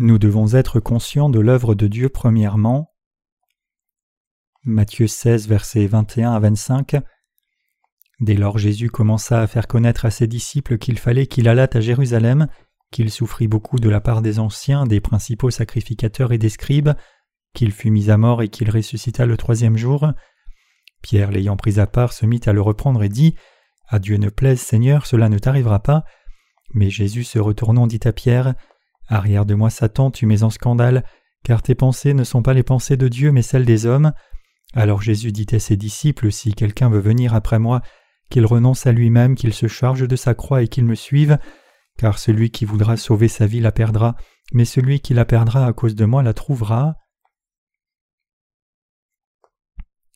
Nous devons être conscients de l'œuvre de Dieu premièrement. Matthieu 16, versets 21 à 25. Dès lors Jésus commença à faire connaître à ses disciples qu'il fallait qu'il allât à Jérusalem, qu'il souffrit beaucoup de la part des anciens, des principaux sacrificateurs et des scribes, qu'il fut mis à mort et qu'il ressuscita le troisième jour. Pierre, l'ayant pris à part, se mit à le reprendre et dit À Dieu ne plaise, Seigneur, cela ne t'arrivera pas. Mais Jésus se retournant dit à Pierre Arrière de moi, Satan, tu mets en scandale, car tes pensées ne sont pas les pensées de Dieu, mais celles des hommes. Alors Jésus dit à ses disciples Si quelqu'un veut venir après moi, qu'il renonce à lui-même, qu'il se charge de sa croix et qu'il me suive, car celui qui voudra sauver sa vie la perdra, mais celui qui la perdra à cause de moi la trouvera.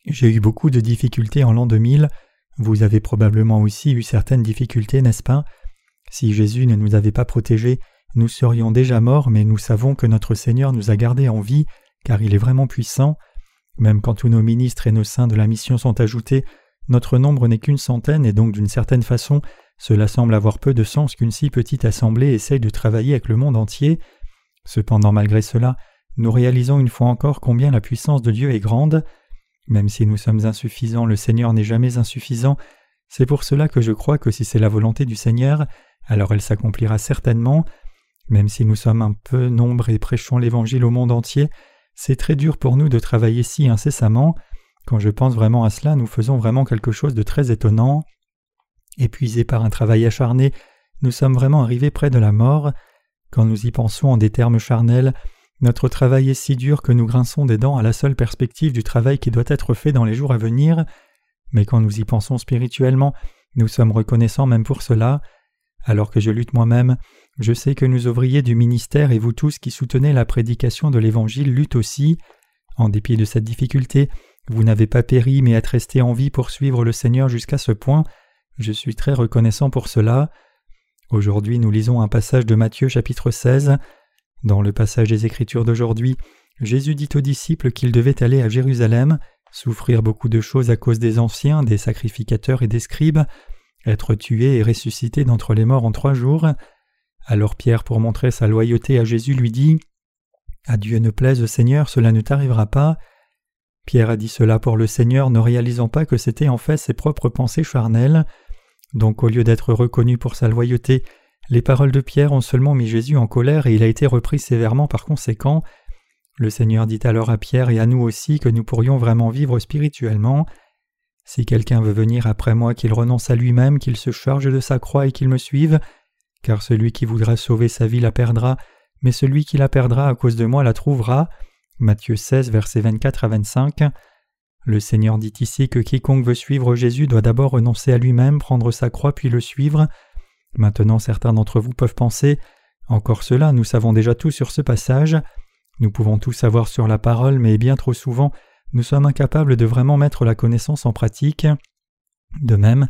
J'ai eu beaucoup de difficultés en l'an 2000. Vous avez probablement aussi eu certaines difficultés, n'est-ce pas? Si Jésus ne nous avait pas protégés, nous serions déjà morts, mais nous savons que notre Seigneur nous a gardés en vie, car il est vraiment puissant. Même quand tous nos ministres et nos saints de la mission sont ajoutés, notre nombre n'est qu'une centaine, et donc d'une certaine façon, cela semble avoir peu de sens qu'une si petite assemblée essaye de travailler avec le monde entier. Cependant, malgré cela, nous réalisons une fois encore combien la puissance de Dieu est grande. Même si nous sommes insuffisants, le Seigneur n'est jamais insuffisant. C'est pour cela que je crois que si c'est la volonté du Seigneur, alors elle s'accomplira certainement. Même si nous sommes un peu nombre et prêchons l'Évangile au monde entier, c'est très dur pour nous de travailler si incessamment. Quand je pense vraiment à cela, nous faisons vraiment quelque chose de très étonnant. Épuisés par un travail acharné, nous sommes vraiment arrivés près de la mort. Quand nous y pensons en des termes charnels, notre travail est si dur que nous grinçons des dents à la seule perspective du travail qui doit être fait dans les jours à venir, mais quand nous y pensons spirituellement, nous sommes reconnaissants même pour cela. Alors que je lutte moi-même, je sais que nous ouvriers du ministère et vous tous qui soutenez la prédication de l'Évangile luttent aussi. En dépit de cette difficulté, vous n'avez pas péri mais êtes resté en vie pour suivre le Seigneur jusqu'à ce point. Je suis très reconnaissant pour cela. Aujourd'hui nous lisons un passage de Matthieu chapitre 16. Dans le passage des Écritures d'aujourd'hui, Jésus dit aux disciples qu'ils devaient aller à Jérusalem, souffrir beaucoup de choses à cause des anciens, des sacrificateurs et des scribes, être tué et ressuscité d'entre les morts en trois jours. Alors Pierre, pour montrer sa loyauté à Jésus, lui dit À Dieu ne plaise, Seigneur, cela ne t'arrivera pas. Pierre a dit cela pour le Seigneur, ne réalisant pas que c'était en fait ses propres pensées charnelles. Donc au lieu d'être reconnu pour sa loyauté, les paroles de Pierre ont seulement mis Jésus en colère et il a été repris sévèrement par conséquent. Le Seigneur dit alors à Pierre et à nous aussi que nous pourrions vraiment vivre spirituellement. Si quelqu'un veut venir après moi, qu'il renonce à lui-même, qu'il se charge de sa croix et qu'il me suive, car celui qui voudra sauver sa vie la perdra, mais celui qui la perdra à cause de moi la trouvera. Matthieu 16, versets 24 à 25. Le Seigneur dit ici que quiconque veut suivre Jésus doit d'abord renoncer à lui-même, prendre sa croix puis le suivre. Maintenant certains d'entre vous peuvent penser Encore cela, nous savons déjà tout sur ce passage. Nous pouvons tout savoir sur la parole, mais bien trop souvent, nous sommes incapables de vraiment mettre la connaissance en pratique. De même,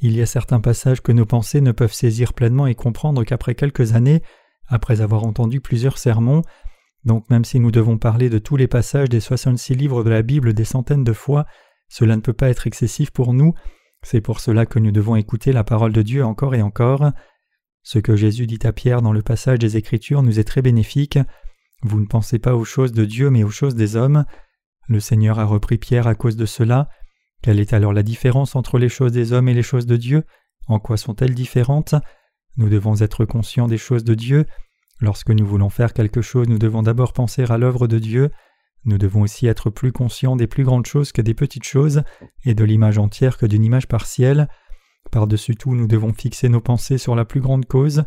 il y a certains passages que nos pensées ne peuvent saisir pleinement et comprendre qu'après quelques années, après avoir entendu plusieurs sermons, donc même si nous devons parler de tous les passages des 66 livres de la Bible des centaines de fois, cela ne peut pas être excessif pour nous, c'est pour cela que nous devons écouter la parole de Dieu encore et encore. Ce que Jésus dit à Pierre dans le passage des Écritures nous est très bénéfique. Vous ne pensez pas aux choses de Dieu mais aux choses des hommes. Le Seigneur a repris Pierre à cause de cela. Quelle est alors la différence entre les choses des hommes et les choses de Dieu? En quoi sont-elles différentes? Nous devons être conscients des choses de Dieu. Lorsque nous voulons faire quelque chose, nous devons d'abord penser à l'œuvre de Dieu. Nous devons aussi être plus conscients des plus grandes choses que des petites choses, et de l'image entière que d'une image partielle. Par-dessus tout, nous devons fixer nos pensées sur la plus grande cause.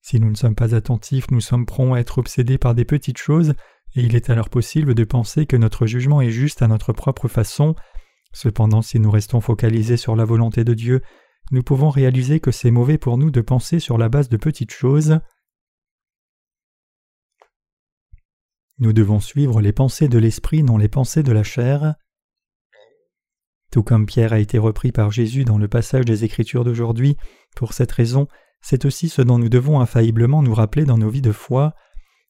Si nous ne sommes pas attentifs, nous sommes prompts à être obsédés par des petites choses, et il est alors possible de penser que notre jugement est juste à notre propre façon. Cependant, si nous restons focalisés sur la volonté de Dieu, nous pouvons réaliser que c'est mauvais pour nous de penser sur la base de petites choses. Nous devons suivre les pensées de l'esprit, non les pensées de la chair. Tout comme Pierre a été repris par Jésus dans le passage des Écritures d'aujourd'hui, pour cette raison, c'est aussi ce dont nous devons infailliblement nous rappeler dans nos vies de foi.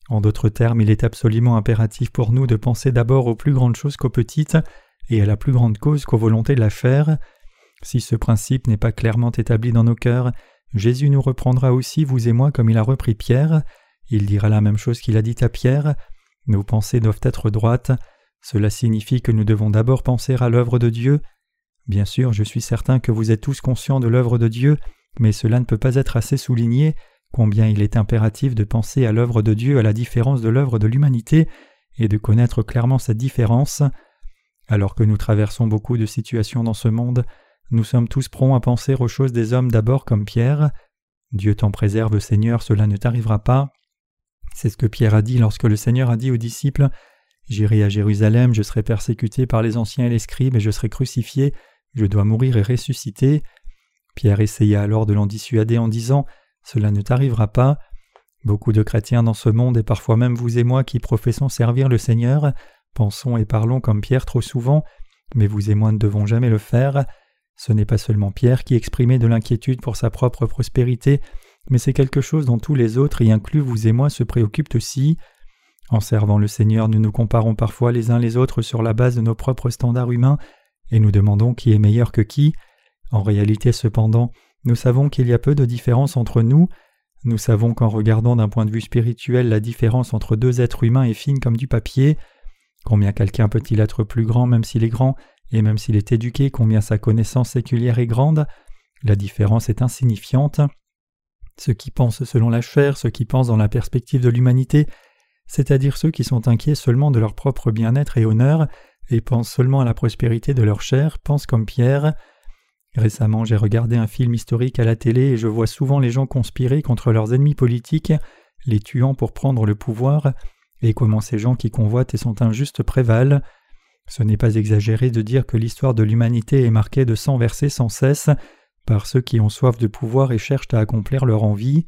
En d'autres termes, il est absolument impératif pour nous de penser d'abord aux plus grandes choses qu'aux petites, et à la plus grande cause qu'aux volontés de la chair. Si ce principe n'est pas clairement établi dans nos cœurs, Jésus nous reprendra aussi, vous et moi, comme il a repris Pierre, il dira la même chose qu'il a dit à Pierre. Nos pensées doivent être droites. Cela signifie que nous devons d'abord penser à l'œuvre de Dieu. Bien sûr, je suis certain que vous êtes tous conscients de l'œuvre de Dieu, mais cela ne peut pas être assez souligné, combien il est impératif de penser à l'œuvre de Dieu à la différence de l'œuvre de l'humanité, et de connaître clairement cette différence. Alors que nous traversons beaucoup de situations dans ce monde, nous sommes tous prompts à penser aux choses des hommes d'abord comme Pierre. Dieu t'en préserve, Seigneur, cela ne t'arrivera pas. C'est ce que Pierre a dit lorsque le Seigneur a dit aux disciples J'irai à Jérusalem, je serai persécuté par les anciens et les scribes, et je serai crucifié, je dois mourir et ressusciter. Pierre essaya alors de l'en dissuader en disant Cela ne t'arrivera pas. Beaucoup de chrétiens dans ce monde, et parfois même vous et moi qui professons servir le Seigneur, pensons et parlons comme Pierre trop souvent, mais vous et moi ne devons jamais le faire. Ce n'est pas seulement Pierre qui exprimait de l'inquiétude pour sa propre prospérité, mais c'est quelque chose dont tous les autres, y inclus vous et moi, se préoccupent aussi. En servant le Seigneur, nous nous comparons parfois les uns les autres sur la base de nos propres standards humains, et nous demandons qui est meilleur que qui. En réalité, cependant, nous savons qu'il y a peu de différence entre nous. Nous savons qu'en regardant d'un point de vue spirituel la différence entre deux êtres humains est fine comme du papier. Combien quelqu'un peut-il être plus grand même s'il est grand, et même s'il est éduqué, combien sa connaissance séculière est grande? La différence est insignifiante. Ceux qui pensent selon la chair, ceux qui pensent dans la perspective de l'humanité, c'est-à-dire ceux qui sont inquiets seulement de leur propre bien-être et honneur, et pensent seulement à la prospérité de leur chair, pensent comme Pierre. Récemment, j'ai regardé un film historique à la télé et je vois souvent les gens conspirer contre leurs ennemis politiques, les tuant pour prendre le pouvoir, et comment ces gens qui convoitent et sont injustes prévalent. Ce n'est pas exagéré de dire que l'histoire de l'humanité est marquée de sang versés sans cesse par ceux qui ont soif de pouvoir et cherchent à accomplir leur envie.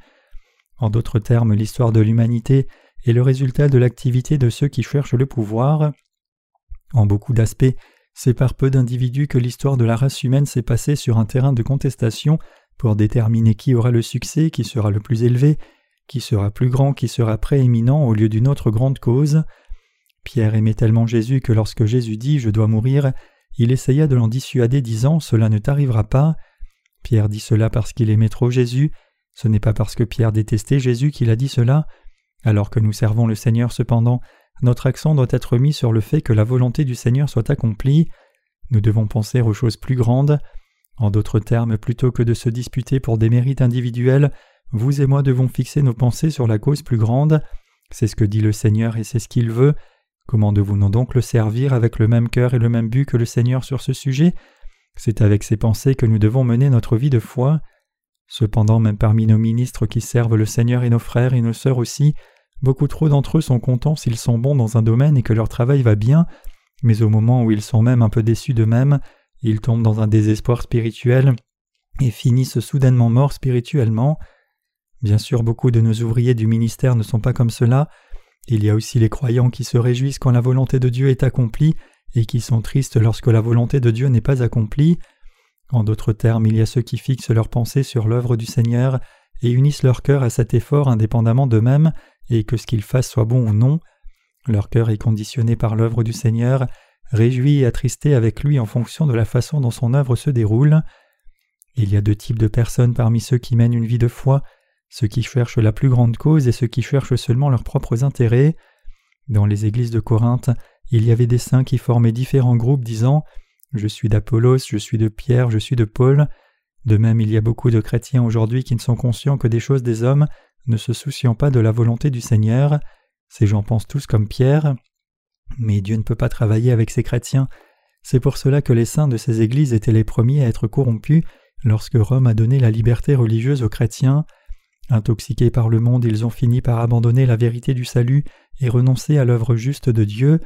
En d'autres termes, l'histoire de l'humanité est le résultat de l'activité de ceux qui cherchent le pouvoir. En beaucoup d'aspects, c'est par peu d'individus que l'histoire de la race humaine s'est passée sur un terrain de contestation pour déterminer qui aura le succès, qui sera le plus élevé, qui sera plus grand, qui sera prééminent au lieu d'une autre grande cause. Pierre aimait tellement Jésus que lorsque Jésus dit Je dois mourir, il essaya de l'en dissuader, disant Cela ne t'arrivera pas. Pierre dit cela parce qu'il aimait trop Jésus, ce n'est pas parce que Pierre détestait Jésus qu'il a dit cela. Alors que nous servons le Seigneur cependant, notre accent doit être mis sur le fait que la volonté du Seigneur soit accomplie. Nous devons penser aux choses plus grandes. En d'autres termes, plutôt que de se disputer pour des mérites individuels, vous et moi devons fixer nos pensées sur la cause plus grande. C'est ce que dit le Seigneur et c'est ce qu'il veut. Comment devons-nous donc le servir avec le même cœur et le même but que le Seigneur sur ce sujet? C'est avec ces pensées que nous devons mener notre vie de foi. Cependant, même parmi nos ministres qui servent le Seigneur et nos frères et nos sœurs aussi, Beaucoup trop d'entre eux sont contents s'ils sont bons dans un domaine et que leur travail va bien, mais au moment où ils sont même un peu déçus d'eux-mêmes, ils tombent dans un désespoir spirituel et finissent soudainement morts spirituellement. Bien sûr, beaucoup de nos ouvriers du ministère ne sont pas comme cela. Il y a aussi les croyants qui se réjouissent quand la volonté de Dieu est accomplie et qui sont tristes lorsque la volonté de Dieu n'est pas accomplie. En d'autres termes, il y a ceux qui fixent leurs pensées sur l'œuvre du Seigneur et unissent leur cœur à cet effort indépendamment d'eux-mêmes et que ce qu'ils fassent soit bon ou non. Leur cœur est conditionné par l'œuvre du Seigneur, réjoui et attristé avec lui en fonction de la façon dont son œuvre se déroule. Il y a deux types de personnes parmi ceux qui mènent une vie de foi, ceux qui cherchent la plus grande cause et ceux qui cherchent seulement leurs propres intérêts. Dans les églises de Corinthe, il y avait des saints qui formaient différents groupes disant Je suis d'Apollos, je suis de Pierre, je suis de Paul. De même, il y a beaucoup de chrétiens aujourd'hui qui ne sont conscients que des choses des hommes, ne se souciant pas de la volonté du Seigneur. Ces gens pensent tous comme Pierre. Mais Dieu ne peut pas travailler avec ces chrétiens. C'est pour cela que les saints de ces églises étaient les premiers à être corrompus lorsque Rome a donné la liberté religieuse aux chrétiens. Intoxiqués par le monde, ils ont fini par abandonner la vérité du salut et renoncer à l'œuvre juste de Dieu.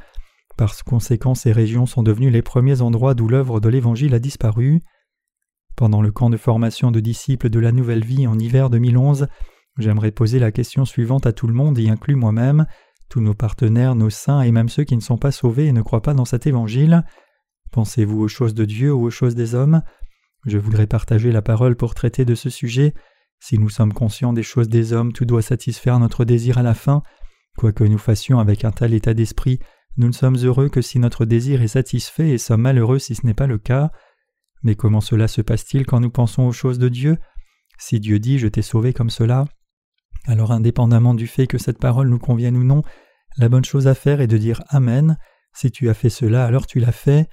Par conséquent, ces régions sont devenues les premiers endroits d'où l'œuvre de l'Évangile a disparu. Pendant le camp de formation de disciples de la Nouvelle Vie en hiver 2011, J'aimerais poser la question suivante à tout le monde, y inclut moi-même, tous nos partenaires, nos saints et même ceux qui ne sont pas sauvés et ne croient pas dans cet évangile. Pensez-vous aux choses de Dieu ou aux choses des hommes? Je voudrais partager la parole pour traiter de ce sujet. Si nous sommes conscients des choses des hommes, tout doit satisfaire notre désir à la fin. Quoi que nous fassions avec un tel état d'esprit, nous ne sommes heureux que si notre désir est satisfait et sommes malheureux si ce n'est pas le cas. Mais comment cela se passe-t-il quand nous pensons aux choses de Dieu? Si Dieu dit Je t'ai sauvé comme cela, Alors indépendamment du fait que cette parole nous convienne ou non, la bonne chose à faire est de dire Amen. Si tu as fait cela, alors tu l'as fait.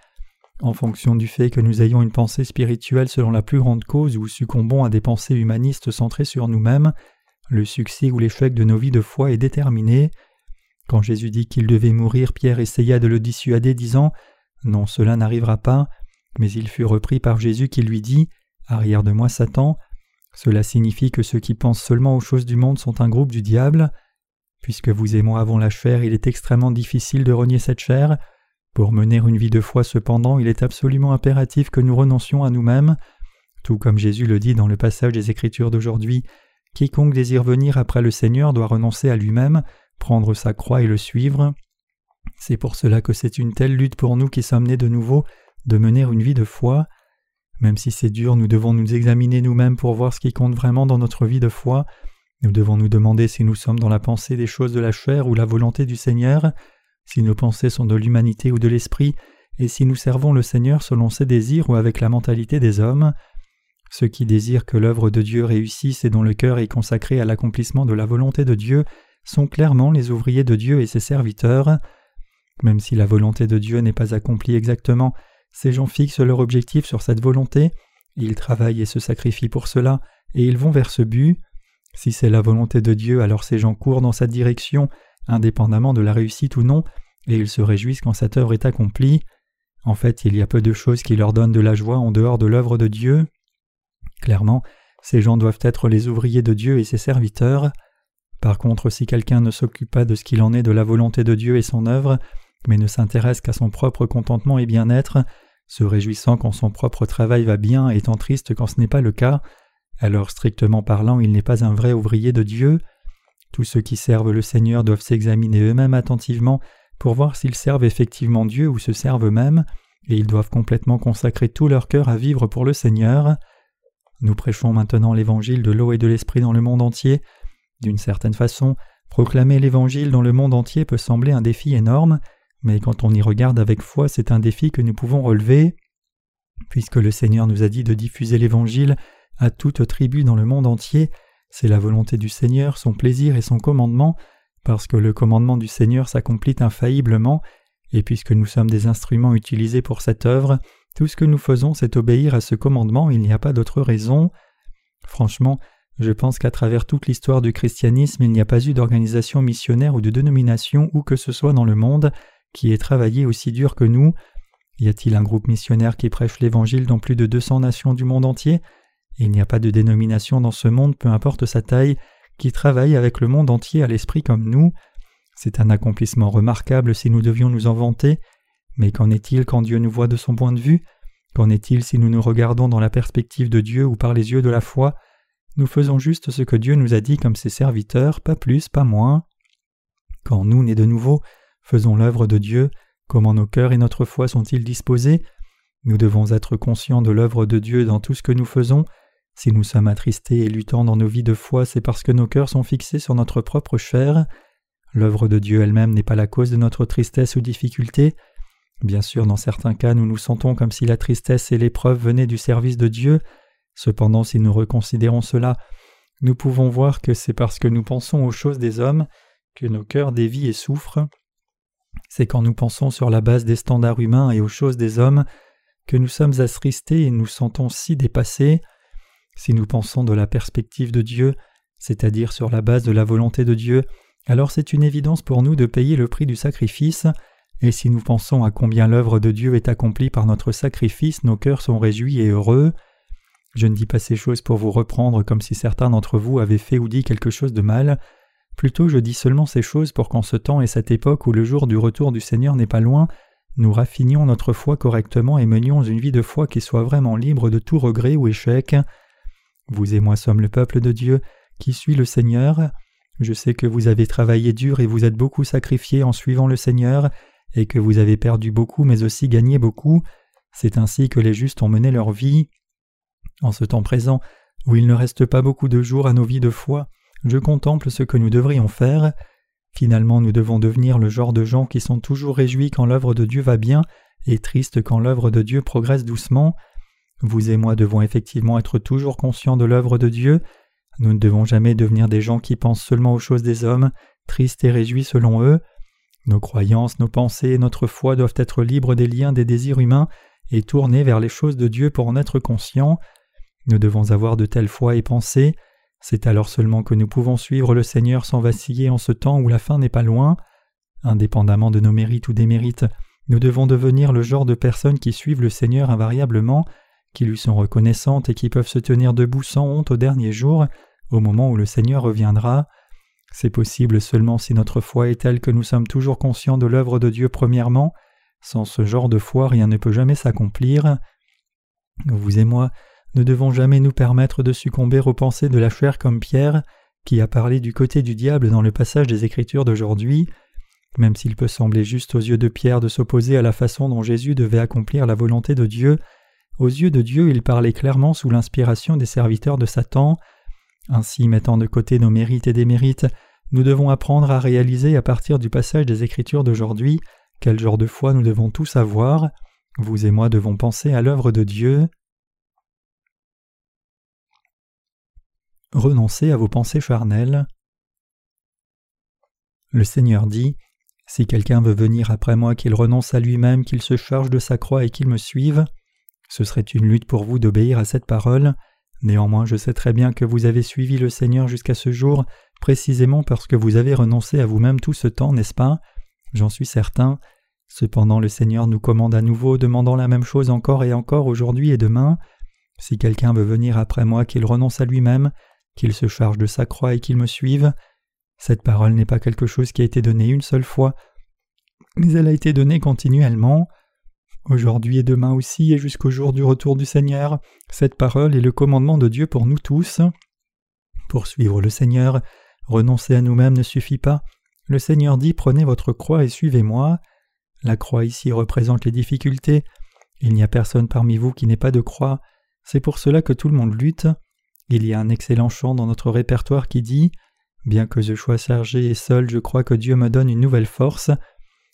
En fonction du fait que nous ayons une pensée spirituelle selon la plus grande cause ou succombons à des pensées humanistes centrées sur nous-mêmes, le succès ou l'échec de nos vies de foi est déterminé. Quand Jésus dit qu'il devait mourir, Pierre essaya de le dissuader, disant Non, cela n'arrivera pas. Mais il fut repris par Jésus qui lui dit Arrière de moi, Satan. Cela signifie que ceux qui pensent seulement aux choses du monde sont un groupe du diable. Puisque vous et moi avons la chair, il est extrêmement difficile de renier cette chair. Pour mener une vie de foi cependant, il est absolument impératif que nous renoncions à nous-mêmes. Tout comme Jésus le dit dans le passage des Écritures d'aujourd'hui, quiconque désire venir après le Seigneur doit renoncer à lui-même, prendre sa croix et le suivre. C'est pour cela que c'est une telle lutte pour nous qui sommes nés de nouveau de mener une vie de foi. Même si c'est dur, nous devons nous examiner nous-mêmes pour voir ce qui compte vraiment dans notre vie de foi. Nous devons nous demander si nous sommes dans la pensée des choses de la chair ou la volonté du Seigneur, si nos pensées sont de l'humanité ou de l'esprit, et si nous servons le Seigneur selon ses désirs ou avec la mentalité des hommes. Ceux qui désirent que l'œuvre de Dieu réussisse et dont le cœur est consacré à l'accomplissement de la volonté de Dieu sont clairement les ouvriers de Dieu et ses serviteurs. Même si la volonté de Dieu n'est pas accomplie exactement, ces gens fixent leur objectif sur cette volonté, ils travaillent et se sacrifient pour cela, et ils vont vers ce but. Si c'est la volonté de Dieu, alors ces gens courent dans cette direction, indépendamment de la réussite ou non, et ils se réjouissent quand cette œuvre est accomplie. En fait, il y a peu de choses qui leur donnent de la joie en dehors de l'œuvre de Dieu. Clairement, ces gens doivent être les ouvriers de Dieu et ses serviteurs. Par contre, si quelqu'un ne s'occupe pas de ce qu'il en est de la volonté de Dieu et son œuvre, mais ne s'intéresse qu'à son propre contentement et bien-être, se réjouissant quand son propre travail va bien, étant triste quand ce n'est pas le cas, alors strictement parlant il n'est pas un vrai ouvrier de Dieu. Tous ceux qui servent le Seigneur doivent s'examiner eux-mêmes attentivement pour voir s'ils servent effectivement Dieu ou se servent eux-mêmes, et ils doivent complètement consacrer tout leur cœur à vivre pour le Seigneur. Nous prêchons maintenant l'évangile de l'eau et de l'esprit dans le monde entier. D'une certaine façon, proclamer l'évangile dans le monde entier peut sembler un défi énorme, mais quand on y regarde avec foi, c'est un défi que nous pouvons relever. Puisque le Seigneur nous a dit de diffuser l'Évangile à toute tribu dans le monde entier, c'est la volonté du Seigneur, son plaisir et son commandement, parce que le commandement du Seigneur s'accomplit infailliblement, et puisque nous sommes des instruments utilisés pour cette œuvre, tout ce que nous faisons c'est obéir à ce commandement, il n'y a pas d'autre raison. Franchement, je pense qu'à travers toute l'histoire du christianisme, il n'y a pas eu d'organisation missionnaire ou de dénomination où que ce soit dans le monde qui ait travaillé aussi dur que nous Y a-t-il un groupe missionnaire qui prêche l'Évangile dans plus de 200 nations du monde entier? Il n'y a pas de dénomination dans ce monde, peu importe sa taille, qui travaille avec le monde entier à l'esprit comme nous. C'est un accomplissement remarquable si nous devions nous en vanter, mais qu'en est-il quand Dieu nous voit de son point de vue? Qu'en est-il si nous nous regardons dans la perspective de Dieu ou par les yeux de la foi? Nous faisons juste ce que Dieu nous a dit comme ses serviteurs, pas plus, pas moins. Quand nous, nés de nouveau, Faisons l'œuvre de Dieu, comment nos cœurs et notre foi sont-ils disposés? Nous devons être conscients de l'œuvre de Dieu dans tout ce que nous faisons. Si nous sommes attristés et luttants dans nos vies de foi, c'est parce que nos cœurs sont fixés sur notre propre chair. L'œuvre de Dieu elle-même n'est pas la cause de notre tristesse ou difficulté. Bien sûr, dans certains cas, nous nous sentons comme si la tristesse et l'épreuve venaient du service de Dieu. Cependant, si nous reconsidérons cela, nous pouvons voir que c'est parce que nous pensons aux choses des hommes que nos cœurs dévient et souffrent. C'est quand nous pensons sur la base des standards humains et aux choses des hommes que nous sommes attristés et nous sentons si dépassés. Si nous pensons de la perspective de Dieu, c'est-à-dire sur la base de la volonté de Dieu, alors c'est une évidence pour nous de payer le prix du sacrifice, et si nous pensons à combien l'œuvre de Dieu est accomplie par notre sacrifice, nos cœurs sont réjouis et heureux. Je ne dis pas ces choses pour vous reprendre comme si certains d'entre vous avaient fait ou dit quelque chose de mal, Plutôt je dis seulement ces choses pour qu'en ce temps et cette époque où le jour du retour du Seigneur n'est pas loin, nous raffinions notre foi correctement et menions une vie de foi qui soit vraiment libre de tout regret ou échec. Vous et moi sommes le peuple de Dieu qui suit le Seigneur. Je sais que vous avez travaillé dur et vous êtes beaucoup sacrifié en suivant le Seigneur, et que vous avez perdu beaucoup mais aussi gagné beaucoup. C'est ainsi que les justes ont mené leur vie. En ce temps présent, où il ne reste pas beaucoup de jours à nos vies de foi, je contemple ce que nous devrions faire. Finalement, nous devons devenir le genre de gens qui sont toujours réjouis quand l'œuvre de Dieu va bien et tristes quand l'œuvre de Dieu progresse doucement. Vous et moi devons effectivement être toujours conscients de l'œuvre de Dieu. Nous ne devons jamais devenir des gens qui pensent seulement aux choses des hommes, tristes et réjouis selon eux. Nos croyances, nos pensées et notre foi doivent être libres des liens des désirs humains et tourner vers les choses de Dieu pour en être conscients. Nous devons avoir de telles foi et pensées. C'est alors seulement que nous pouvons suivre le Seigneur sans vaciller en ce temps où la fin n'est pas loin. Indépendamment de nos mérites ou démérites, nous devons devenir le genre de personnes qui suivent le Seigneur invariablement, qui lui sont reconnaissantes et qui peuvent se tenir debout sans honte au dernier jour, au moment où le Seigneur reviendra. C'est possible seulement si notre foi est telle que nous sommes toujours conscients de l'œuvre de Dieu premièrement. Sans ce genre de foi, rien ne peut jamais s'accomplir. Vous et moi, ne devons jamais nous permettre de succomber aux pensées de la chair comme Pierre, qui a parlé du côté du diable dans le passage des Écritures d'aujourd'hui. Même s'il peut sembler juste aux yeux de Pierre de s'opposer à la façon dont Jésus devait accomplir la volonté de Dieu, aux yeux de Dieu il parlait clairement sous l'inspiration des serviteurs de Satan. Ainsi, mettant de côté nos mérites et démérites, nous devons apprendre à réaliser à partir du passage des Écritures d'aujourd'hui quel genre de foi nous devons tous avoir. Vous et moi devons penser à l'œuvre de Dieu. Renoncez à vos pensées charnelles. Le Seigneur dit Si quelqu'un veut venir après moi, qu'il renonce à lui-même, qu'il se charge de sa croix et qu'il me suive. Ce serait une lutte pour vous d'obéir à cette parole. Néanmoins, je sais très bien que vous avez suivi le Seigneur jusqu'à ce jour, précisément parce que vous avez renoncé à vous-même tout ce temps, n'est-ce pas? J'en suis certain. Cependant, le Seigneur nous commande à nouveau, demandant la même chose encore et encore aujourd'hui et demain. Si quelqu'un veut venir après moi, qu'il renonce à lui-même, qu'il se charge de sa croix et qu'il me suive. Cette parole n'est pas quelque chose qui a été donné une seule fois, mais elle a été donnée continuellement. Aujourd'hui et demain aussi, et jusqu'au jour du retour du Seigneur, cette parole est le commandement de Dieu pour nous tous. Pour suivre le Seigneur, renoncer à nous-mêmes ne suffit pas. Le Seigneur dit Prenez votre croix et suivez-moi. La croix ici représente les difficultés. Il n'y a personne parmi vous qui n'ait pas de croix. C'est pour cela que tout le monde lutte. Il y a un excellent chant dans notre répertoire qui dit Bien que je sois chargé et seul, je crois que Dieu me donne une nouvelle force.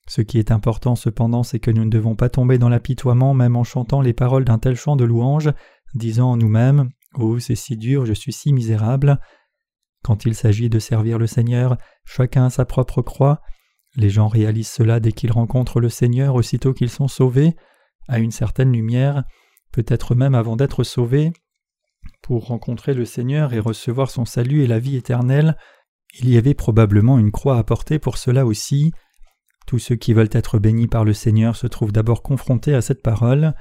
Ce qui est important cependant, c'est que nous ne devons pas tomber dans l'apitoiement même en chantant les paroles d'un tel chant de louange, disant en nous-mêmes Oh, c'est si dur, je suis si misérable. Quand il s'agit de servir le Seigneur, chacun a sa propre croix. Les gens réalisent cela dès qu'ils rencontrent le Seigneur aussitôt qu'ils sont sauvés, à une certaine lumière, peut-être même avant d'être sauvés. Pour rencontrer le Seigneur et recevoir son salut et la vie éternelle, il y avait probablement une croix à porter pour cela aussi. Tous ceux qui veulent être bénis par le Seigneur se trouvent d'abord confrontés à cette parole.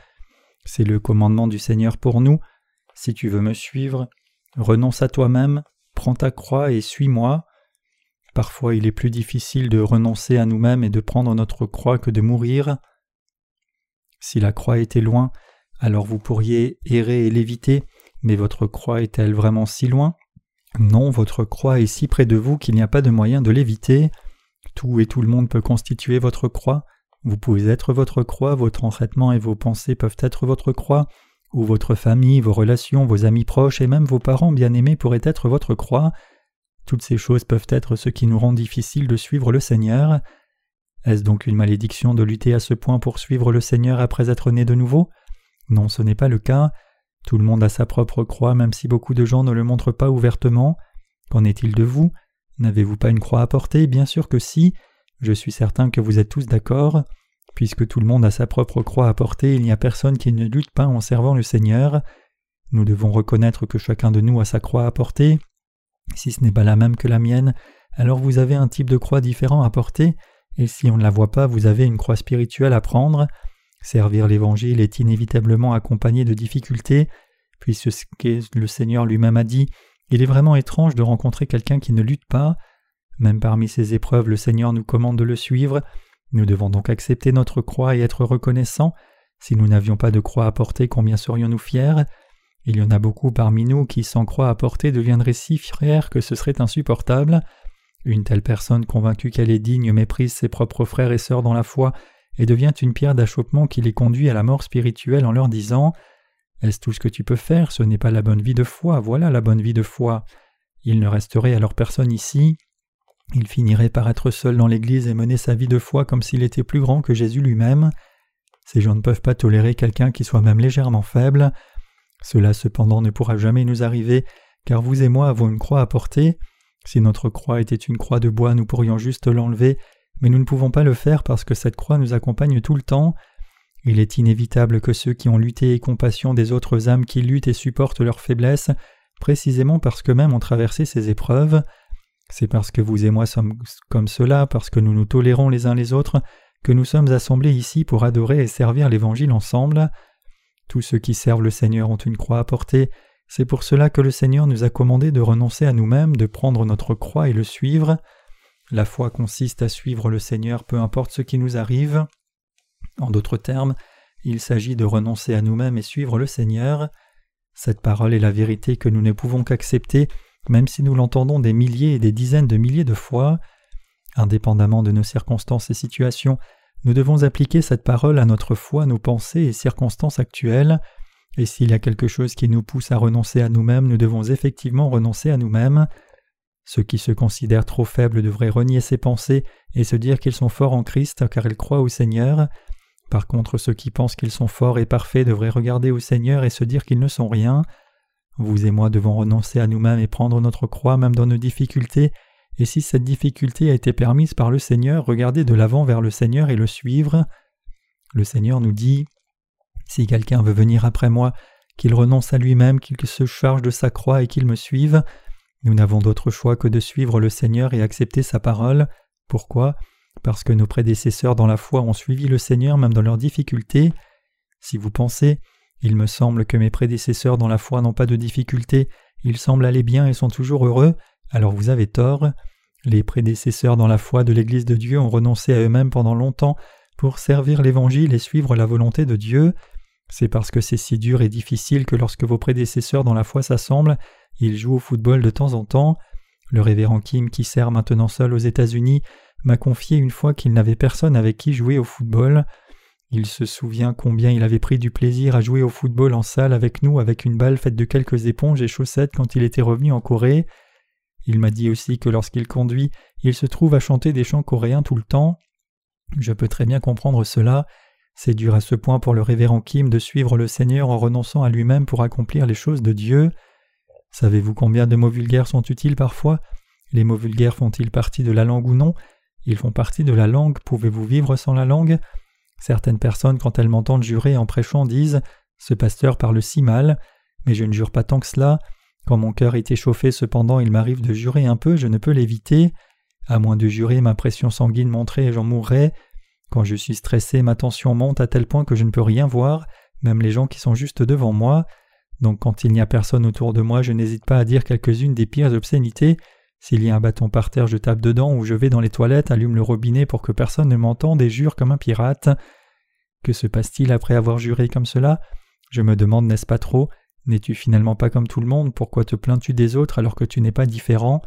C'est le commandement du Seigneur pour nous. Si tu veux me suivre, renonce à toi-même, prends ta croix et suis-moi. Parfois il est plus difficile de renoncer à nous-mêmes et de prendre notre croix que de mourir. Si la croix était loin, alors vous pourriez errer et l'éviter, mais votre croix est-elle vraiment si loin? Non, votre croix est si près de vous qu'il n'y a pas de moyen de l'éviter. Tout et tout le monde peut constituer votre croix. Vous pouvez être votre croix, votre entraînement et vos pensées peuvent être votre croix, ou votre famille, vos relations, vos amis proches et même vos parents bien-aimés pourraient être votre croix. Toutes ces choses peuvent être ce qui nous rend difficile de suivre le Seigneur. Est-ce donc une malédiction de lutter à ce point pour suivre le Seigneur après être né de nouveau? Non, ce n'est pas le cas. Tout le monde a sa propre croix, même si beaucoup de gens ne le montrent pas ouvertement. Qu'en est-il de vous? N'avez-vous pas une croix à porter? Bien sûr que si. Je suis certain que vous êtes tous d'accord. Puisque tout le monde a sa propre croix à porter, il n'y a personne qui ne lutte pas en servant le Seigneur. Nous devons reconnaître que chacun de nous a sa croix à porter. Si ce n'est pas la même que la mienne, alors vous avez un type de croix différent à porter, et si on ne la voit pas, vous avez une croix spirituelle à prendre. Servir l'Évangile est inévitablement accompagné de difficultés, puisque ce que le Seigneur lui-même a dit il est vraiment étrange de rencontrer quelqu'un qui ne lutte pas. Même parmi ces épreuves, le Seigneur nous commande de le suivre. Nous devons donc accepter notre croix et être reconnaissants. Si nous n'avions pas de croix à porter, combien serions-nous fiers? Il y en a beaucoup parmi nous qui, sans croix à porter, deviendraient si fiers que ce serait insupportable. Une telle personne convaincue qu'elle est digne méprise ses propres frères et sœurs dans la foi et devient une pierre d'achoppement qui les conduit à la mort spirituelle en leur disant est-ce tout ce que tu peux faire? Ce n'est pas la bonne vie de foi, voilà la bonne vie de foi. Il ne resterait alors personne ici. Il finirait par être seul dans l'Église et mener sa vie de foi comme s'il était plus grand que Jésus lui-même. Ces gens ne peuvent pas tolérer quelqu'un qui soit même légèrement faible. Cela cependant ne pourra jamais nous arriver, car vous et moi avons une croix à porter. Si notre croix était une croix de bois, nous pourrions juste l'enlever, mais nous ne pouvons pas le faire parce que cette croix nous accompagne tout le temps. Il est inévitable que ceux qui ont lutté aient compassion des autres âmes qui luttent et supportent leurs faiblesses, précisément parce qu'eux-mêmes ont traversé ces épreuves. C'est parce que vous et moi sommes comme cela, parce que nous nous tolérons les uns les autres, que nous sommes assemblés ici pour adorer et servir l'Évangile ensemble. Tous ceux qui servent le Seigneur ont une croix à porter, c'est pour cela que le Seigneur nous a commandé de renoncer à nous-mêmes, de prendre notre croix et le suivre. La foi consiste à suivre le Seigneur peu importe ce qui nous arrive. En d'autres termes, il s'agit de renoncer à nous-mêmes et suivre le Seigneur. Cette parole est la vérité que nous ne pouvons qu'accepter, même si nous l'entendons des milliers et des dizaines de milliers de fois. Indépendamment de nos circonstances et situations, nous devons appliquer cette parole à notre foi, nos pensées et circonstances actuelles. Et s'il y a quelque chose qui nous pousse à renoncer à nous-mêmes, nous devons effectivement renoncer à nous-mêmes. Ceux qui se considèrent trop faibles devraient renier ces pensées et se dire qu'ils sont forts en Christ car ils croient au Seigneur. Par contre, ceux qui pensent qu'ils sont forts et parfaits devraient regarder au Seigneur et se dire qu'ils ne sont rien. Vous et moi devons renoncer à nous-mêmes et prendre notre croix même dans nos difficultés, et si cette difficulté a été permise par le Seigneur, regardez de l'avant vers le Seigneur et le suivre. Le Seigneur nous dit Si quelqu'un veut venir après moi, qu'il renonce à lui-même, qu'il se charge de sa croix et qu'il me suive. Nous n'avons d'autre choix que de suivre le Seigneur et accepter sa parole. Pourquoi? Parce que nos prédécesseurs dans la foi ont suivi le Seigneur même dans leurs difficultés. Si vous pensez Il me semble que mes prédécesseurs dans la foi n'ont pas de difficultés, ils semblent aller bien et sont toujours heureux, alors vous avez tort. Les prédécesseurs dans la foi de l'Église de Dieu ont renoncé à eux-mêmes pendant longtemps pour servir l'Évangile et suivre la volonté de Dieu. C'est parce que c'est si dur et difficile que lorsque vos prédécesseurs dans la foi s'assemblent, ils jouent au football de temps en temps. Le révérend Kim, qui sert maintenant seul aux États-Unis, m'a confié une fois qu'il n'avait personne avec qui jouer au football. Il se souvient combien il avait pris du plaisir à jouer au football en salle avec nous avec une balle faite de quelques éponges et chaussettes quand il était revenu en Corée. Il m'a dit aussi que lorsqu'il conduit, il se trouve à chanter des chants coréens tout le temps. Je peux très bien comprendre cela. C'est dur à ce point pour le révérend Kim de suivre le Seigneur en renonçant à lui-même pour accomplir les choses de Dieu. Savez-vous combien de mots vulgaires sont utiles parfois? Les mots vulgaires font-ils partie de la langue ou non? Ils font partie de la langue. Pouvez-vous vivre sans la langue? Certaines personnes, quand elles m'entendent jurer en prêchant, disent Ce pasteur parle si mal, mais je ne jure pas tant que cela. Quand mon cœur est échauffé cependant, il m'arrive de jurer un peu, je ne peux l'éviter. À moins de jurer, ma pression sanguine monterait et j'en mourrais. Quand je suis stressé, ma tension monte à tel point que je ne peux rien voir, même les gens qui sont juste devant moi. Donc quand il n'y a personne autour de moi, je n'hésite pas à dire quelques-unes des pires obscénités. S'il y a un bâton par terre, je tape dedans ou je vais dans les toilettes, allume le robinet pour que personne ne m'entende et jure comme un pirate. Que se passe-t-il après avoir juré comme cela? Je me demande n'est-ce pas trop? N'es-tu finalement pas comme tout le monde? Pourquoi te plains-tu des autres alors que tu n'es pas différent?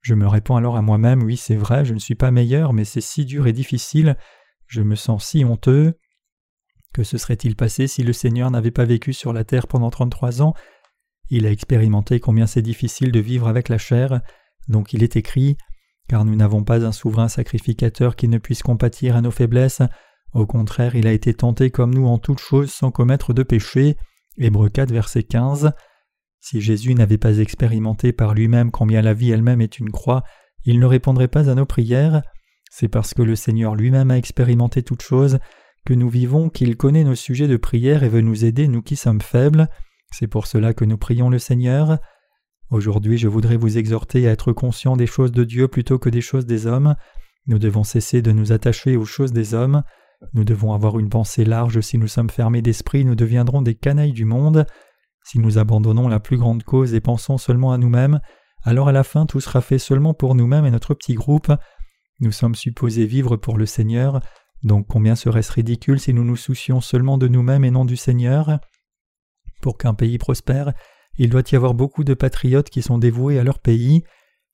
Je me réponds alors à moi-même Oui, c'est vrai, je ne suis pas meilleur, mais c'est si dur et difficile, je me sens si honteux. Que se serait-il passé si le Seigneur n'avait pas vécu sur la terre pendant trente-trois ans? Il a expérimenté combien c'est difficile de vivre avec la chair, donc il est écrit Car nous n'avons pas un souverain sacrificateur qui ne puisse compatir à nos faiblesses, au contraire, il a été tenté comme nous en toutes choses sans commettre de péché. Hébreux 4, verset 15. Si Jésus n'avait pas expérimenté par lui-même combien la vie elle-même est une croix, il ne répondrait pas à nos prières. C'est parce que le Seigneur lui-même a expérimenté toutes choses que nous vivons qu'il connaît nos sujets de prière et veut nous aider, nous qui sommes faibles. C'est pour cela que nous prions le Seigneur. Aujourd'hui, je voudrais vous exhorter à être conscient des choses de Dieu plutôt que des choses des hommes. Nous devons cesser de nous attacher aux choses des hommes. Nous devons avoir une pensée large, si nous sommes fermés d'esprit, nous deviendrons des canailles du monde. Si nous abandonnons la plus grande cause et pensons seulement à nous-mêmes, alors à la fin tout sera fait seulement pour nous-mêmes et notre petit groupe. Nous sommes supposés vivre pour le Seigneur, donc combien serait-ce ridicule si nous nous soucions seulement de nous-mêmes et non du Seigneur? Pour qu'un pays prospère, il doit y avoir beaucoup de patriotes qui sont dévoués à leur pays.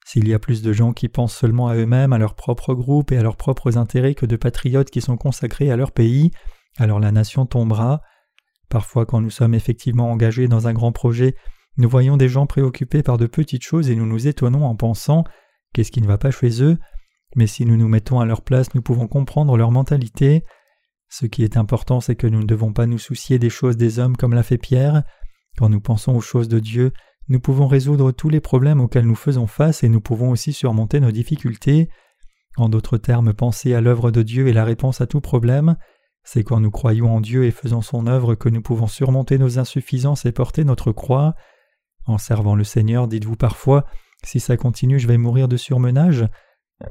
S'il y a plus de gens qui pensent seulement à eux-mêmes, à leur propre groupe et à leurs propres intérêts que de patriotes qui sont consacrés à leur pays, alors la nation tombera. Parfois, quand nous sommes effectivement engagés dans un grand projet, nous voyons des gens préoccupés par de petites choses et nous nous étonnons en pensant qu'est-ce qui ne va pas chez eux, mais si nous nous mettons à leur place, nous pouvons comprendre leur mentalité. Ce qui est important, c'est que nous ne devons pas nous soucier des choses des hommes comme l'a fait Pierre. Quand nous pensons aux choses de Dieu, nous pouvons résoudre tous les problèmes auxquels nous faisons face et nous pouvons aussi surmonter nos difficultés. En d'autres termes, penser à l'œuvre de Dieu est la réponse à tout problème. C'est quand nous croyons en Dieu et faisons son œuvre que nous pouvons surmonter nos insuffisances et porter notre croix. En servant le Seigneur, dites-vous parfois Si ça continue, je vais mourir de surmenage.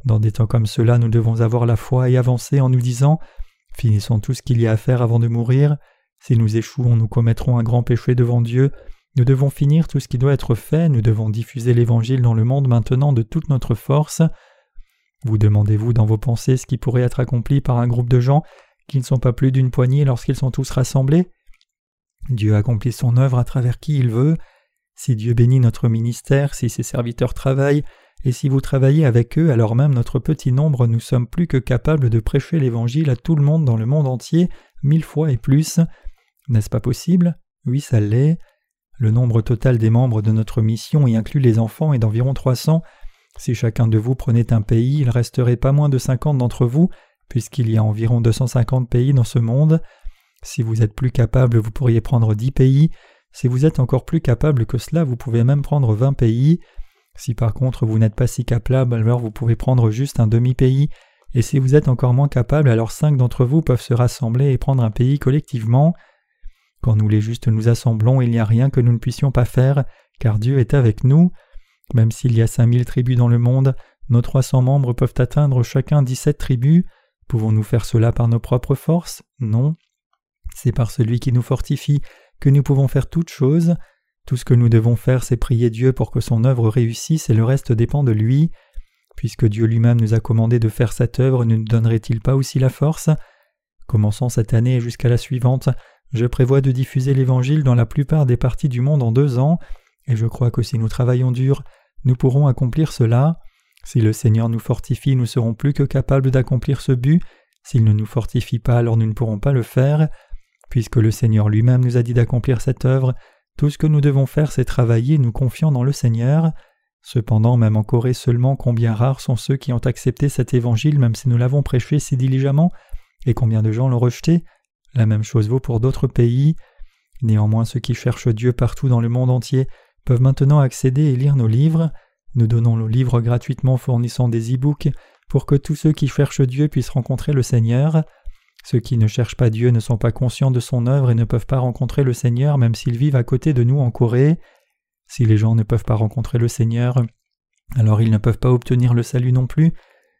Dans des temps comme cela, nous devons avoir la foi et avancer en nous disant Finissons tout ce qu'il y a à faire avant de mourir. Si nous échouons, nous commettrons un grand péché devant Dieu. Nous devons finir tout ce qui doit être fait, nous devons diffuser l'Évangile dans le monde maintenant de toute notre force. Vous demandez-vous dans vos pensées ce qui pourrait être accompli par un groupe de gens qui ne sont pas plus d'une poignée lorsqu'ils sont tous rassemblés? Dieu accomplit son œuvre à travers qui il veut. Si Dieu bénit notre ministère, si ses serviteurs travaillent, et si vous travaillez avec eux, alors même notre petit nombre, nous sommes plus que capables de prêcher l'Évangile à tout le monde dans le monde entier, mille fois et plus. N'est-ce pas possible? Oui, ça l'est. Le nombre total des membres de notre mission, y inclut les enfants, est d'environ 300. Si chacun de vous prenait un pays, il resterait pas moins de 50 d'entre vous, puisqu'il y a environ 250 pays dans ce monde. Si vous êtes plus capable, vous pourriez prendre 10 pays. Si vous êtes encore plus capable que cela, vous pouvez même prendre 20 pays. Si par contre vous n'êtes pas si capable, alors vous pouvez prendre juste un demi-pays. Et si vous êtes encore moins capable, alors cinq d'entre vous peuvent se rassembler et prendre un pays collectivement. Quand nous les justes nous assemblons, il n'y a rien que nous ne puissions pas faire, car Dieu est avec nous. Même s'il y a cinq mille tribus dans le monde, nos trois cents membres peuvent atteindre chacun dix-sept tribus. Pouvons-nous faire cela par nos propres forces? Non. C'est par celui qui nous fortifie que nous pouvons faire toutes choses. Tout ce que nous devons faire, c'est prier Dieu pour que son œuvre réussisse et le reste dépend de lui. Puisque Dieu lui-même nous a commandé de faire cette œuvre, ne nous donnerait-il pas aussi la force? Commençons cette année et jusqu'à la suivante, je prévois de diffuser l'Évangile dans la plupart des parties du monde en deux ans, et je crois que si nous travaillons dur, nous pourrons accomplir cela. Si le Seigneur nous fortifie, nous serons plus que capables d'accomplir ce but. S'il ne nous fortifie pas, alors nous ne pourrons pas le faire. Puisque le Seigneur lui-même nous a dit d'accomplir cette œuvre, tout ce que nous devons faire, c'est travailler, nous confiant dans le Seigneur. Cependant, même en Corée seulement, combien rares sont ceux qui ont accepté cet évangile, même si nous l'avons prêché si diligemment, et combien de gens l'ont rejeté La même chose vaut pour d'autres pays. Néanmoins, ceux qui cherchent Dieu partout dans le monde entier peuvent maintenant accéder et lire nos livres. Nous donnons nos livres gratuitement fournissant des e-books pour que tous ceux qui cherchent Dieu puissent rencontrer le Seigneur. Ceux qui ne cherchent pas Dieu ne sont pas conscients de son œuvre et ne peuvent pas rencontrer le Seigneur même s'ils vivent à côté de nous en Corée. Si les gens ne peuvent pas rencontrer le Seigneur, alors ils ne peuvent pas obtenir le salut non plus.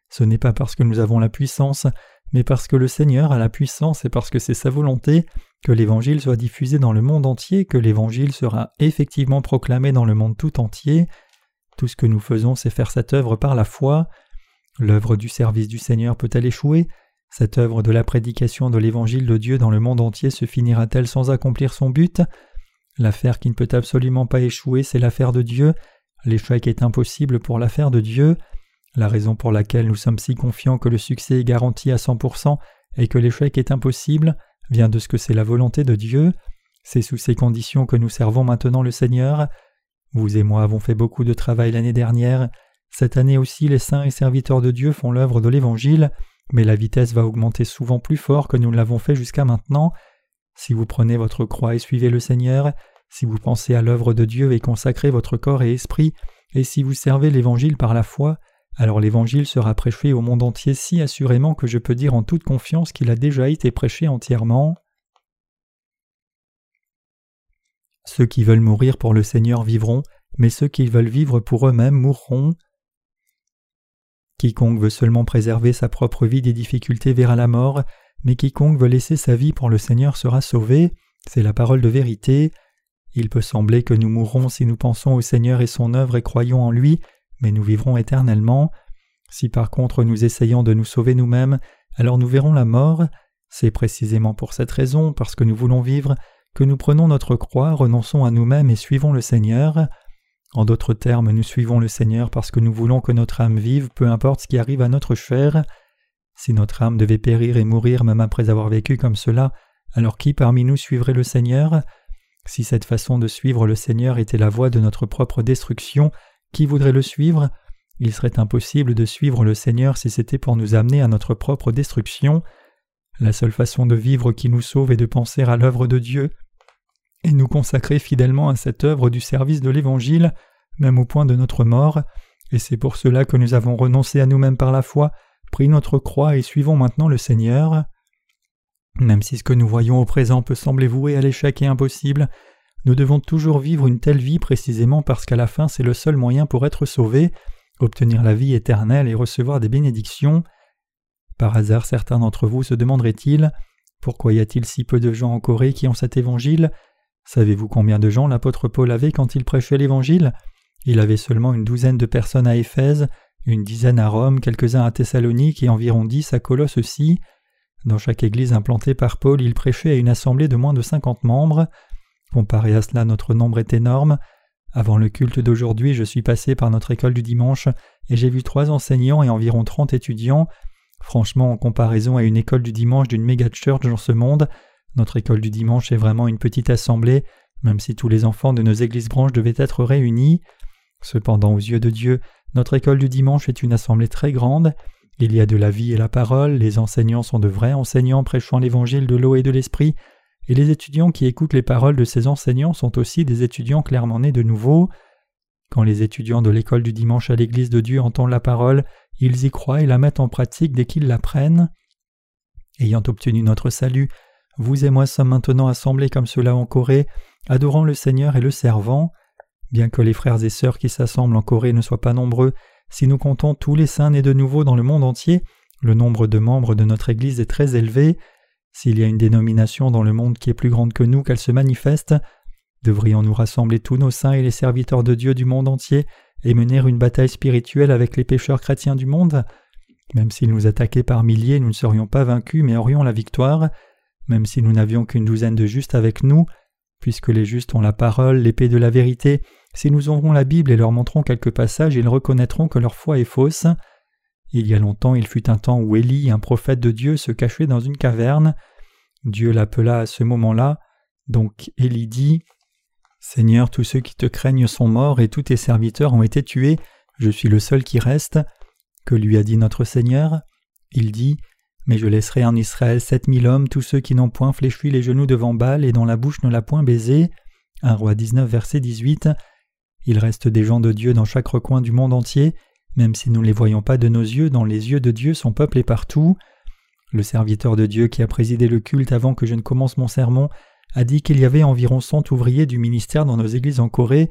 Ce n'est pas parce que nous avons la puissance, mais parce que le Seigneur a la puissance et parce que c'est sa volonté que l'Évangile soit diffusé dans le monde entier, que l'Évangile sera effectivement proclamé dans le monde tout entier. Tout ce que nous faisons, c'est faire cette œuvre par la foi. L'œuvre du service du Seigneur peut-elle échouer? Cette œuvre de la prédication de l'Évangile de Dieu dans le monde entier se finira-t-elle sans accomplir son but? L'affaire qui ne peut absolument pas échouer, c'est l'affaire de Dieu. L'échec est impossible pour l'affaire de Dieu. La raison pour laquelle nous sommes si confiants que le succès est garanti à 100% et que l'échec est impossible vient de ce que c'est la volonté de Dieu. C'est sous ces conditions que nous servons maintenant le Seigneur. Vous et moi avons fait beaucoup de travail l'année dernière. Cette année aussi, les saints et serviteurs de Dieu font l'œuvre de l'Évangile mais la vitesse va augmenter souvent plus fort que nous ne l'avons fait jusqu'à maintenant. Si vous prenez votre croix et suivez le Seigneur, si vous pensez à l'œuvre de Dieu et consacrez votre corps et esprit, et si vous servez l'Évangile par la foi, alors l'Évangile sera prêché au monde entier si assurément que je peux dire en toute confiance qu'il a déjà été prêché entièrement. Ceux qui veulent mourir pour le Seigneur vivront, mais ceux qui veulent vivre pour eux-mêmes mourront. Quiconque veut seulement préserver sa propre vie des difficultés verra la mort, mais quiconque veut laisser sa vie pour le Seigneur sera sauvé, c'est la parole de vérité. Il peut sembler que nous mourrons si nous pensons au Seigneur et son œuvre et croyons en lui, mais nous vivrons éternellement. Si par contre nous essayons de nous sauver nous-mêmes, alors nous verrons la mort. C'est précisément pour cette raison, parce que nous voulons vivre, que nous prenons notre croix, renonçons à nous-mêmes et suivons le Seigneur. En d'autres termes, nous suivons le Seigneur parce que nous voulons que notre âme vive, peu importe ce qui arrive à notre chair. Si notre âme devait périr et mourir même après avoir vécu comme cela, alors qui parmi nous suivrait le Seigneur? Si cette façon de suivre le Seigneur était la voie de notre propre destruction, qui voudrait le suivre? Il serait impossible de suivre le Seigneur si c'était pour nous amener à notre propre destruction. La seule façon de vivre qui nous sauve est de penser à l'œuvre de Dieu et nous consacrer fidèlement à cette œuvre du service de l'Évangile, même au point de notre mort, et c'est pour cela que nous avons renoncé à nous-mêmes par la foi, pris notre croix et suivons maintenant le Seigneur. Même si ce que nous voyons au présent peut sembler voué à l'échec et impossible, nous devons toujours vivre une telle vie précisément parce qu'à la fin c'est le seul moyen pour être sauvé, obtenir la vie éternelle et recevoir des bénédictions. Par hasard certains d'entre vous se demanderaient-ils pourquoi y a-t-il si peu de gens en Corée qui ont cet évangile? Savez-vous combien de gens l'apôtre Paul avait quand il prêchait l'évangile? Il avait seulement une douzaine de personnes à Éphèse, une dizaine à Rome, quelques-uns à Thessalonique et environ dix à Colosse aussi. Dans chaque église implantée par Paul, il prêchait à une assemblée de moins de cinquante membres. Comparé à cela, notre nombre est énorme. Avant le culte d'aujourd'hui, je suis passé par notre école du dimanche et j'ai vu trois enseignants et environ trente étudiants. Franchement, en comparaison à une école du dimanche d'une méga church dans ce monde, notre école du dimanche est vraiment une petite assemblée, même si tous les enfants de nos églises branches devaient être réunis. Cependant, aux yeux de Dieu, notre école du dimanche est une assemblée très grande. Il y a de la vie et la parole, les enseignants sont de vrais enseignants prêchant l'évangile de l'eau et de l'esprit, et les étudiants qui écoutent les paroles de ces enseignants sont aussi des étudiants clairement nés de nouveau. Quand les étudiants de l'école du dimanche à l'Église de Dieu entendent la parole, ils y croient et la mettent en pratique dès qu'ils l'apprennent. Ayant obtenu notre salut, vous et moi sommes maintenant assemblés comme cela en Corée, adorant le Seigneur et le servant. Bien que les frères et sœurs qui s'assemblent en Corée ne soient pas nombreux, si nous comptons tous les saints nés de nouveau dans le monde entier, le nombre de membres de notre Église est très élevé. S'il y a une dénomination dans le monde qui est plus grande que nous, qu'elle se manifeste, devrions-nous rassembler tous nos saints et les serviteurs de Dieu du monde entier et mener une bataille spirituelle avec les pécheurs chrétiens du monde Même s'ils nous attaquaient par milliers, nous ne serions pas vaincus mais aurions la victoire. Même si nous n'avions qu'une douzaine de justes avec nous, puisque les justes ont la parole, l'épée de la vérité, si nous aurons la Bible et leur montrons quelques passages, ils reconnaîtront que leur foi est fausse. Il y a longtemps, il fut un temps où Élie, un prophète de Dieu, se cachait dans une caverne. Dieu l'appela à ce moment-là. Donc Élie dit Seigneur, tous ceux qui te craignent sont morts et tous tes serviteurs ont été tués, je suis le seul qui reste. Que lui a dit notre Seigneur? Il dit Mais je laisserai en Israël sept mille hommes, tous ceux qui n'ont point fléchi les genoux devant Baal et dont la bouche ne l'a point baisé. Un roi 19, verset 18. Il reste des gens de Dieu dans chaque recoin du monde entier. Même si nous ne les voyons pas de nos yeux, dans les yeux de Dieu son peuple est partout. Le serviteur de Dieu qui a présidé le culte avant que je ne commence mon sermon a dit qu'il y avait environ cent ouvriers du ministère dans nos églises en Corée,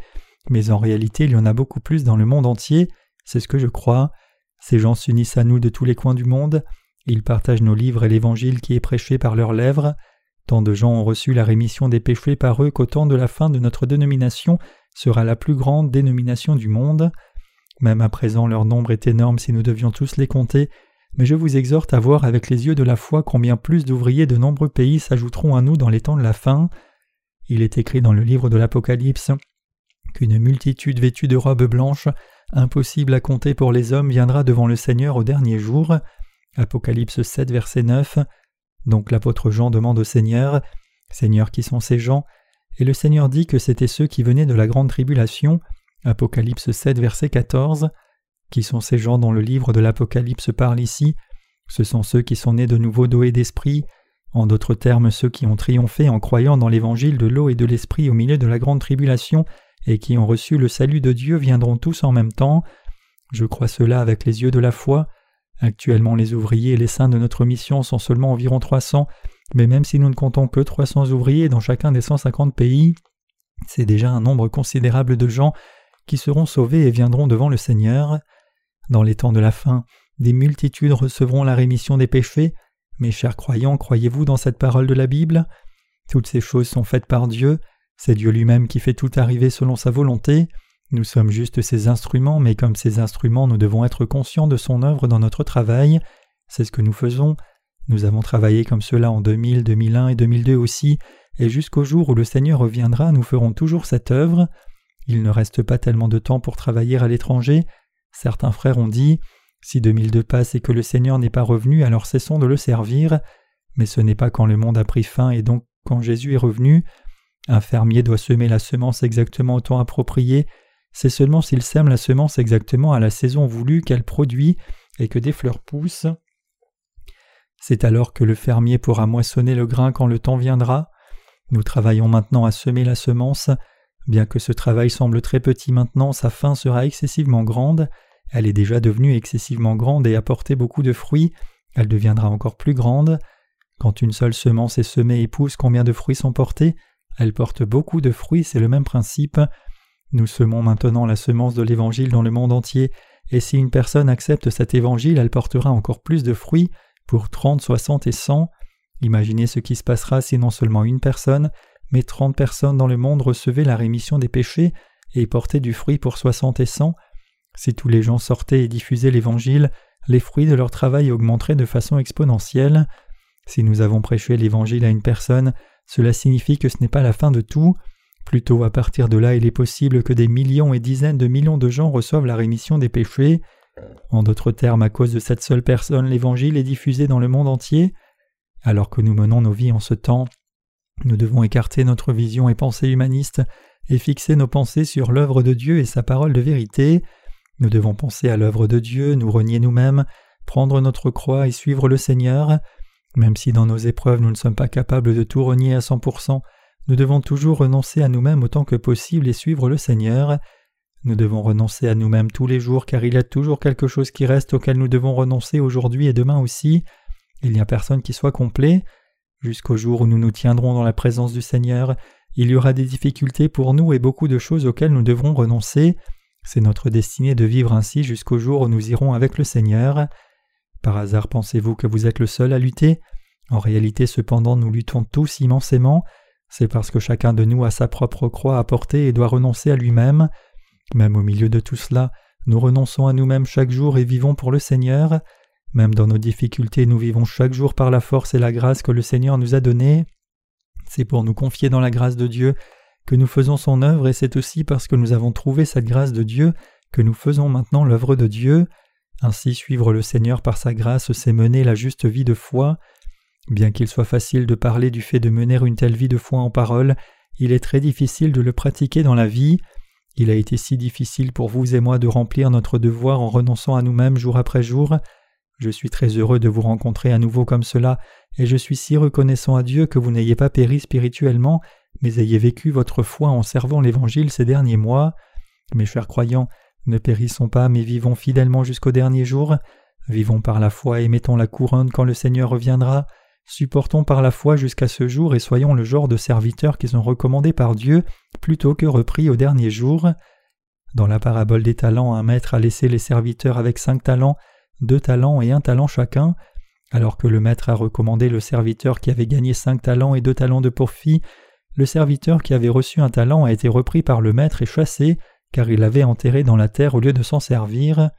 mais en réalité il y en a beaucoup plus dans le monde entier, c'est ce que je crois. Ces gens s'unissent à nous de tous les coins du monde, ils partagent nos livres et l'évangile qui est prêché par leurs lèvres. Tant de gens ont reçu la rémission des péchés par eux qu'au temps de la fin de notre dénomination sera la plus grande dénomination du monde. Même à présent leur nombre est énorme si nous devions tous les compter, mais je vous exhorte à voir avec les yeux de la foi combien plus d'ouvriers de nombreux pays s'ajouteront à nous dans les temps de la fin. Il est écrit dans le livre de l'Apocalypse qu'une multitude vêtue de robes blanches, impossible à compter pour les hommes, viendra devant le Seigneur au dernier jour. Apocalypse 7, verset 9. Donc l'apôtre Jean demande au Seigneur Seigneur, qui sont ces gens? Et le Seigneur dit que c'étaient ceux qui venaient de la grande tribulation. Apocalypse 7, verset 14. Qui sont ces gens dont le livre de l'Apocalypse parle ici Ce sont ceux qui sont nés de nouveau d'eau d'esprit, en d'autres termes ceux qui ont triomphé en croyant dans l'évangile de l'eau et de l'esprit au milieu de la grande tribulation et qui ont reçu le salut de Dieu viendront tous en même temps. Je crois cela avec les yeux de la foi. Actuellement les ouvriers et les saints de notre mission sont seulement environ 300, mais même si nous ne comptons que 300 ouvriers dans chacun des 150 pays, c'est déjà un nombre considérable de gens qui seront sauvés et viendront devant le Seigneur. Dans les temps de la fin, des multitudes recevront la rémission des péchés. Mes chers croyants, croyez-vous dans cette parole de la Bible? Toutes ces choses sont faites par Dieu, c'est Dieu lui-même qui fait tout arriver selon sa volonté. Nous sommes juste ses instruments, mais comme ses instruments, nous devons être conscients de son œuvre dans notre travail. C'est ce que nous faisons. Nous avons travaillé comme cela en 2000, 2001 et 2002 aussi, et jusqu'au jour où le Seigneur reviendra, nous ferons toujours cette œuvre. Il ne reste pas tellement de temps pour travailler à l'étranger, Certains frères ont dit Si 2002 passe et que le Seigneur n'est pas revenu, alors cessons de le servir. Mais ce n'est pas quand le monde a pris fin et donc quand Jésus est revenu. Un fermier doit semer la semence exactement au temps approprié. C'est seulement s'il sème la semence exactement à la saison voulue qu'elle produit et que des fleurs poussent. C'est alors que le fermier pourra moissonner le grain quand le temps viendra. Nous travaillons maintenant à semer la semence. Bien que ce travail semble très petit maintenant, sa fin sera excessivement grande. Elle est déjà devenue excessivement grande et a porté beaucoup de fruits. Elle deviendra encore plus grande. Quand une seule semence est semée et pousse, combien de fruits sont portés? Elle porte beaucoup de fruits, c'est le même principe. Nous semons maintenant la semence de l'Évangile dans le monde entier, et si une personne accepte cet Évangile, elle portera encore plus de fruits, pour trente, soixante et cent. Imaginez ce qui se passera si non seulement une personne, mais trente personnes dans le monde recevaient la rémission des péchés et portaient du fruit pour soixante et cent. Si tous les gens sortaient et diffusaient l'Évangile, les fruits de leur travail augmenteraient de façon exponentielle. Si nous avons prêché l'Évangile à une personne, cela signifie que ce n'est pas la fin de tout. Plutôt à partir de là il est possible que des millions et dizaines de millions de gens reçoivent la rémission des péchés. En d'autres termes, à cause de cette seule personne, l'Évangile est diffusé dans le monde entier. Alors que nous menons nos vies en ce temps, nous devons écarter notre vision et pensée humaniste et fixer nos pensées sur l'œuvre de Dieu et sa parole de vérité. Nous devons penser à l'œuvre de Dieu, nous renier nous-mêmes, prendre notre croix et suivre le Seigneur. Même si dans nos épreuves nous ne sommes pas capables de tout renier à cent pour cent, nous devons toujours renoncer à nous-mêmes autant que possible et suivre le Seigneur. Nous devons renoncer à nous-mêmes tous les jours car il y a toujours quelque chose qui reste auquel nous devons renoncer aujourd'hui et demain aussi. Il n'y a personne qui soit complet. Jusqu'au jour où nous nous tiendrons dans la présence du Seigneur, il y aura des difficultés pour nous et beaucoup de choses auxquelles nous devrons renoncer. C'est notre destinée de vivre ainsi jusqu'au jour où nous irons avec le Seigneur. Par hasard pensez-vous que vous êtes le seul à lutter? En réalité cependant nous luttons tous immensément. C'est parce que chacun de nous a sa propre croix à porter et doit renoncer à lui-même. Même au milieu de tout cela, nous renonçons à nous-mêmes chaque jour et vivons pour le Seigneur. Même dans nos difficultés, nous vivons chaque jour par la force et la grâce que le Seigneur nous a donnée. C'est pour nous confier dans la grâce de Dieu que nous faisons son œuvre et c'est aussi parce que nous avons trouvé cette grâce de Dieu que nous faisons maintenant l'œuvre de Dieu. Ainsi suivre le Seigneur par sa grâce, c'est mener la juste vie de foi. Bien qu'il soit facile de parler du fait de mener une telle vie de foi en parole, il est très difficile de le pratiquer dans la vie. Il a été si difficile pour vous et moi de remplir notre devoir en renonçant à nous-mêmes jour après jour. Je suis très heureux de vous rencontrer à nouveau comme cela, et je suis si reconnaissant à Dieu que vous n'ayez pas péri spirituellement, mais ayez vécu votre foi en servant l'Évangile ces derniers mois. Mes chers croyants, ne périssons pas, mais vivons fidèlement jusqu'au dernier jour. Vivons par la foi et mettons la couronne quand le Seigneur reviendra. Supportons par la foi jusqu'à ce jour et soyons le genre de serviteurs qui sont recommandés par Dieu plutôt que repris au dernier jour. Dans la parabole des talents, un maître a laissé les serviteurs avec cinq talents deux talents et un talent chacun, alors que le maître a recommandé le serviteur qui avait gagné cinq talents et deux talents de profit, le serviteur qui avait reçu un talent a été repris par le maître et chassé, car il l'avait enterré dans la terre au lieu de s'en servir.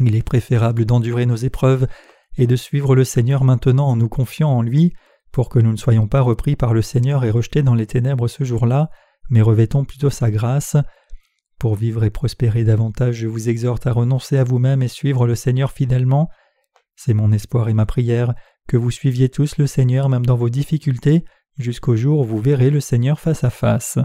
Il est préférable d'endurer nos épreuves et de suivre le Seigneur maintenant en nous confiant en lui, pour que nous ne soyons pas repris par le Seigneur et rejetés dans les ténèbres ce jour-là, mais revêtons plutôt sa grâce. Pour vivre et prospérer davantage, je vous exhorte à renoncer à vous-même et suivre le Seigneur fidèlement. C'est mon espoir et ma prière que vous suiviez tous le Seigneur même dans vos difficultés, jusqu'au jour où vous verrez le Seigneur face à face.